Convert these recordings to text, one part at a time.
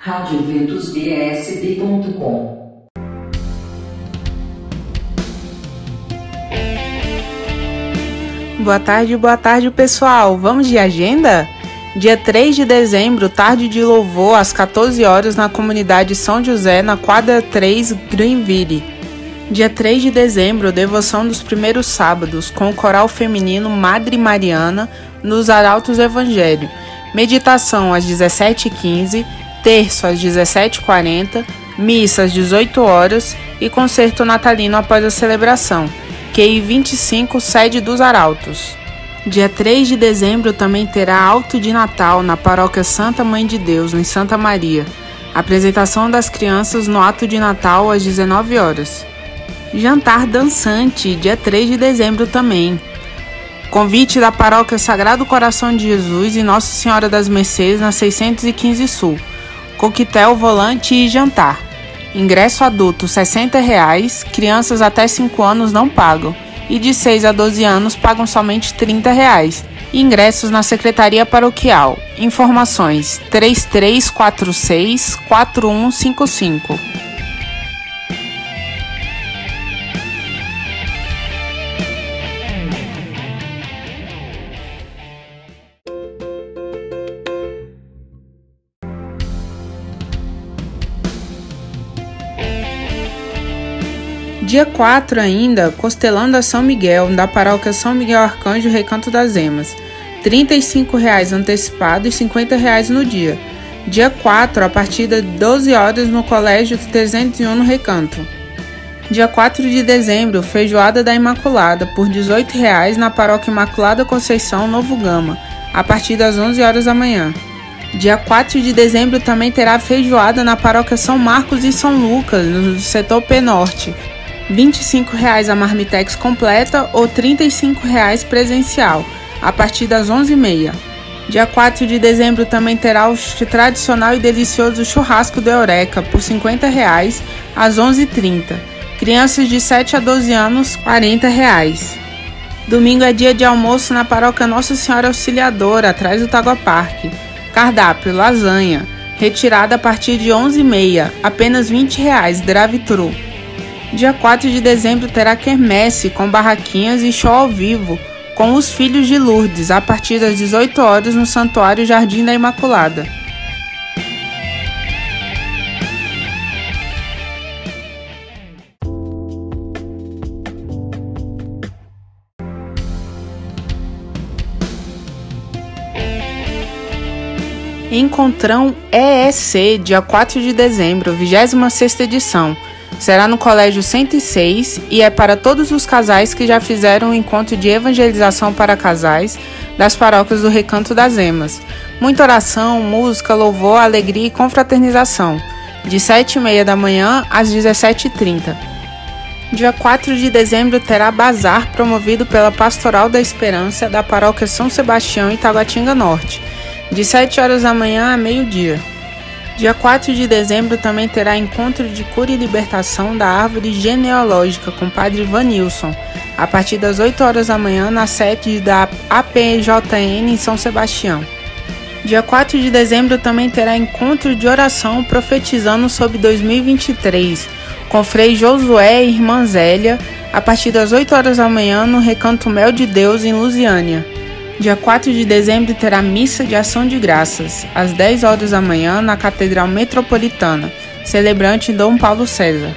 radioventusbsb.com Boa tarde, boa tarde, pessoal. Vamos de agenda? Dia 3 de dezembro, tarde de louvor, às 14 horas, na comunidade São José, na quadra 3, Greenville. Dia 3 de dezembro, devoção dos primeiros sábados, com o coral feminino Madre Mariana, nos Arautos Evangelho. Meditação às 17h15, terço às 17h40, missa às 18 horas e concerto natalino após a celebração. QI 25, sede dos Arautos. Dia 3 de dezembro também terá alto de Natal na paróquia Santa Mãe de Deus, em Santa Maria. Apresentação das crianças no ato de Natal às 19 horas. Jantar dançante, dia 3 de dezembro também. Convite da paróquia Sagrado Coração de Jesus e Nossa Senhora das Mercês na 615 Sul. Coquetel, volante e jantar. Ingresso adulto 60 reais, crianças até 5 anos não pagam e de 6 a 12 anos pagam somente 30 reais. Ingressos na Secretaria Paroquial. Informações 3346 4155. Dia 4 ainda, Costelando a São Miguel, da paróquia São Miguel Arcanjo, Recanto das Emas. R$ 35,00 antecipado e R$ 50,00 no dia. Dia 4, a partir das 12 horas no Colégio 301 no Recanto. Dia 4 de dezembro, Feijoada da Imaculada, por R$ 18,00 na Paróquia Imaculada Conceição, Novo Gama, a partir das 11 horas da manhã. Dia 4 de dezembro também terá feijoada na Paróquia São Marcos e São Lucas, no setor P Norte, R$ 25,00 a marmitex completa ou R$ 35,00 presencial, a partir das 11h30. Dia 4 de dezembro também terá o tradicional e delicioso churrasco do Eureka por R$ 50,00 às 11h30. Crianças de 7 a 12 anos, R$ 40,00. Domingo é dia de almoço na paróquia Nossa Senhora Auxiliadora, atrás do Tagua Parque. Cardápio, lasanha, retirada a partir de 11h30, apenas R$ 20,00, drive-thru. Dia 4 de dezembro terá quermesse com barraquinhas e show ao vivo com os Filhos de Lourdes a partir das 18 horas no Santuário Jardim da Imaculada. Encontrão EEC, dia 4 de dezembro, 26ª edição. Será no Colégio 106 e é para todos os casais que já fizeram o um encontro de evangelização para casais das paróquias do Recanto das Emas. Muita oração, música, louvor, alegria e confraternização. De 7h30 da manhã às 17h30. Dia 4 de dezembro terá bazar promovido pela Pastoral da Esperança da Paróquia São Sebastião, Itaguatinga Norte, de 7 horas da manhã a meio-dia. Dia 4 de dezembro também terá encontro de cura e libertação da árvore genealógica com Padre Vanilson, a partir das 8 horas da manhã na sede da APJN em São Sebastião. Dia 4 de dezembro também terá encontro de oração profetizando sobre 2023, com Frei Josué e Irmã Zélia, a partir das 8 horas da manhã no Recanto Mel de Deus em Lusiânia. Dia 4 de dezembro terá missa de ação de graças, às 10 horas da manhã, na Catedral Metropolitana, celebrante Dom Paulo César.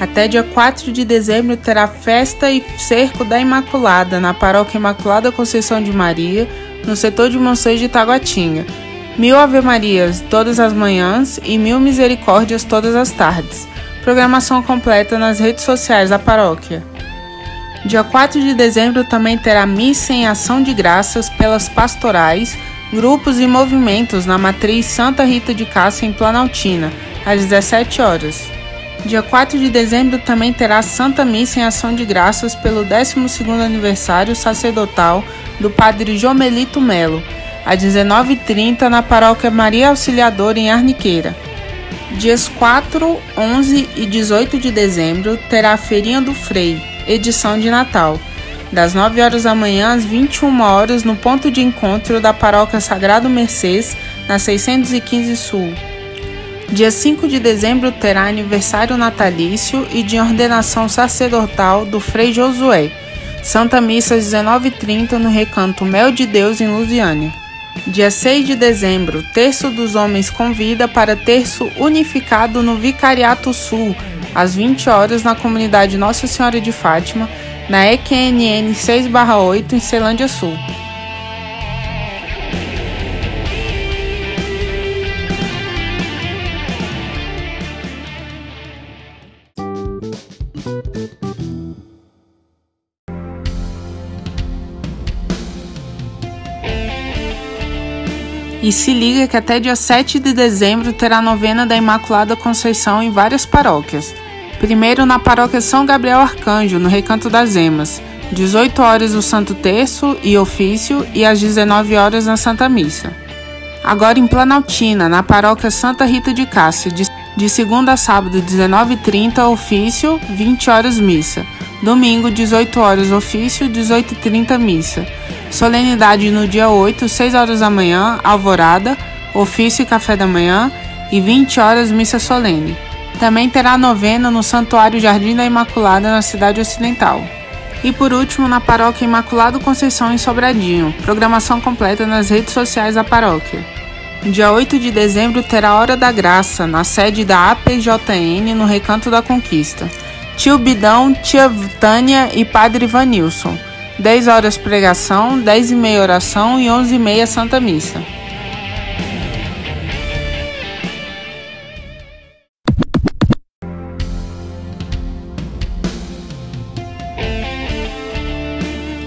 Até dia 4 de dezembro terá festa e cerco da Imaculada na Paróquia Imaculada Conceição de Maria, no setor de Monções de Taguatinga, Mil Ave Marias todas as manhãs e mil misericórdias todas as tardes. Programação completa nas redes sociais da paróquia. Dia 4 de dezembro também terá missa em ação de graças pelas pastorais, grupos e movimentos na matriz Santa Rita de Cássia em Planaltina, às 17 horas. Dia 4 de dezembro também terá Santa Missa em ação de graças pelo 12º aniversário sacerdotal do Padre Jomelito Melo, às 19h30 na Paróquia Maria Auxiliadora em Arniqueira. Dias 4, 11 e 18 de dezembro terá a Feirinha do Frei, edição de Natal, das 9 horas da manhã às 21 horas no ponto de encontro da Paróquia Sagrado Mercês, na 615 Sul. Dia 5 de dezembro terá aniversário natalício e de ordenação sacerdotal do Frei Josué. Santa Missa às 19h30 no Recanto Mel de Deus em Lusiânia. Dia 6 de dezembro, Terço dos Homens convida para terço unificado no Vicariato Sul, às 20 horas na comunidade Nossa Senhora de Fátima, na EQNN 6/8 em Celândia Sul. E se liga que até dia 7 de dezembro terá novena da Imaculada Conceição em várias paróquias. Primeiro na paróquia São Gabriel Arcanjo, no Recanto das Emas, 18 horas o Santo Terço e ofício e às 19 horas na Santa Missa. Agora em Planaltina, na paróquia Santa Rita de Cássia, de, de segunda a sábado, 19h30 ofício, 20 horas missa. Domingo, 18 horas ofício, 18h30 missa. Solenidade no dia 8, 6 horas da manhã, alvorada, ofício e café da manhã e 20 horas missa solene. Também terá novena no Santuário Jardim da Imaculada na cidade ocidental. E por último, na Paróquia Imaculado Conceição em Sobradinho, programação completa nas redes sociais da paróquia. Dia 8 de dezembro terá Hora da Graça, na sede da APJN no Recanto da Conquista. Tio Bidão, tia Tânia e Padre Vanilson. 10 horas pregação, 10 e meia oração e 11 e meia Santa Missa.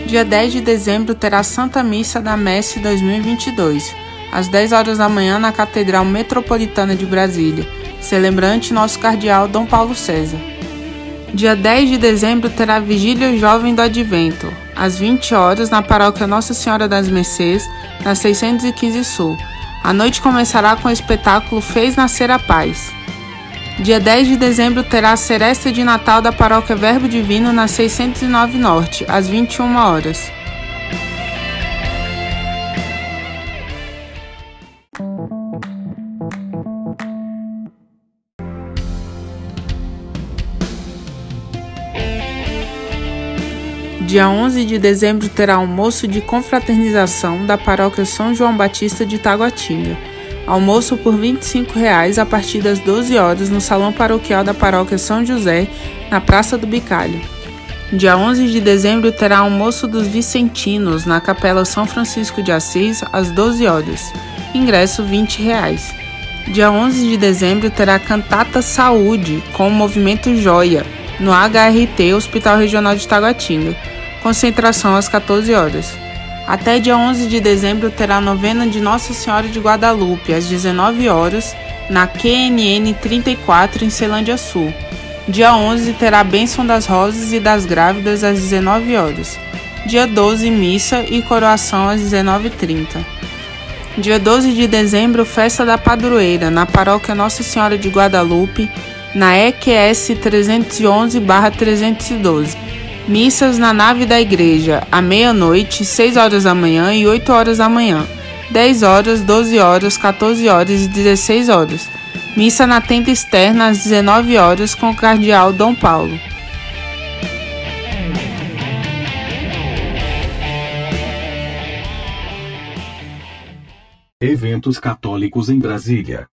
Dia 10 de dezembro terá Santa Missa da Messe 2022, às 10 horas da manhã na Catedral Metropolitana de Brasília, celebrante nosso cardeal Dom Paulo César. Dia 10 de dezembro terá Vigília Jovem do Advento, às 20 horas, na paróquia Nossa Senhora das Mercês, na 615 Sul. A noite começará com o espetáculo Fez Nascer a Paz. Dia 10 de dezembro terá a seresta de Natal da paróquia Verbo Divino na 609 Norte, às 21 horas. Dia 11 de dezembro terá almoço de confraternização da paróquia São João Batista de Taguatinga. Almoço por 25 reais a partir das 12 horas no salão paroquial da paróquia São José, na Praça do Bicalho. Dia 11 de dezembro terá almoço dos Vicentinos na Capela São Francisco de Assis às 12 horas. Ingresso 20 reais. Dia 11 de dezembro terá cantata Saúde com o movimento Joia no HRT Hospital Regional de Taguatinga concentração às 14 horas. Até dia 11 de dezembro terá a novena de Nossa Senhora de Guadalupe, às 19 horas, na QNN 34, em Celândia Sul. Dia 11 terá a Bênção das Rosas e das Grávidas, às 19 horas. Dia 12, missa e coroação às 19h30. Dia 12 de dezembro, festa da padroeira, na paróquia Nossa Senhora de Guadalupe, na EQS 311-312. Missas na nave da igreja, à meia-noite, 6 horas da manhã e 8 horas da manhã, 10 horas, 12 horas, 14 horas e 16 horas. Missa na tenda externa às 19 horas com o cardeal Dom Paulo. Eventos católicos em Brasília.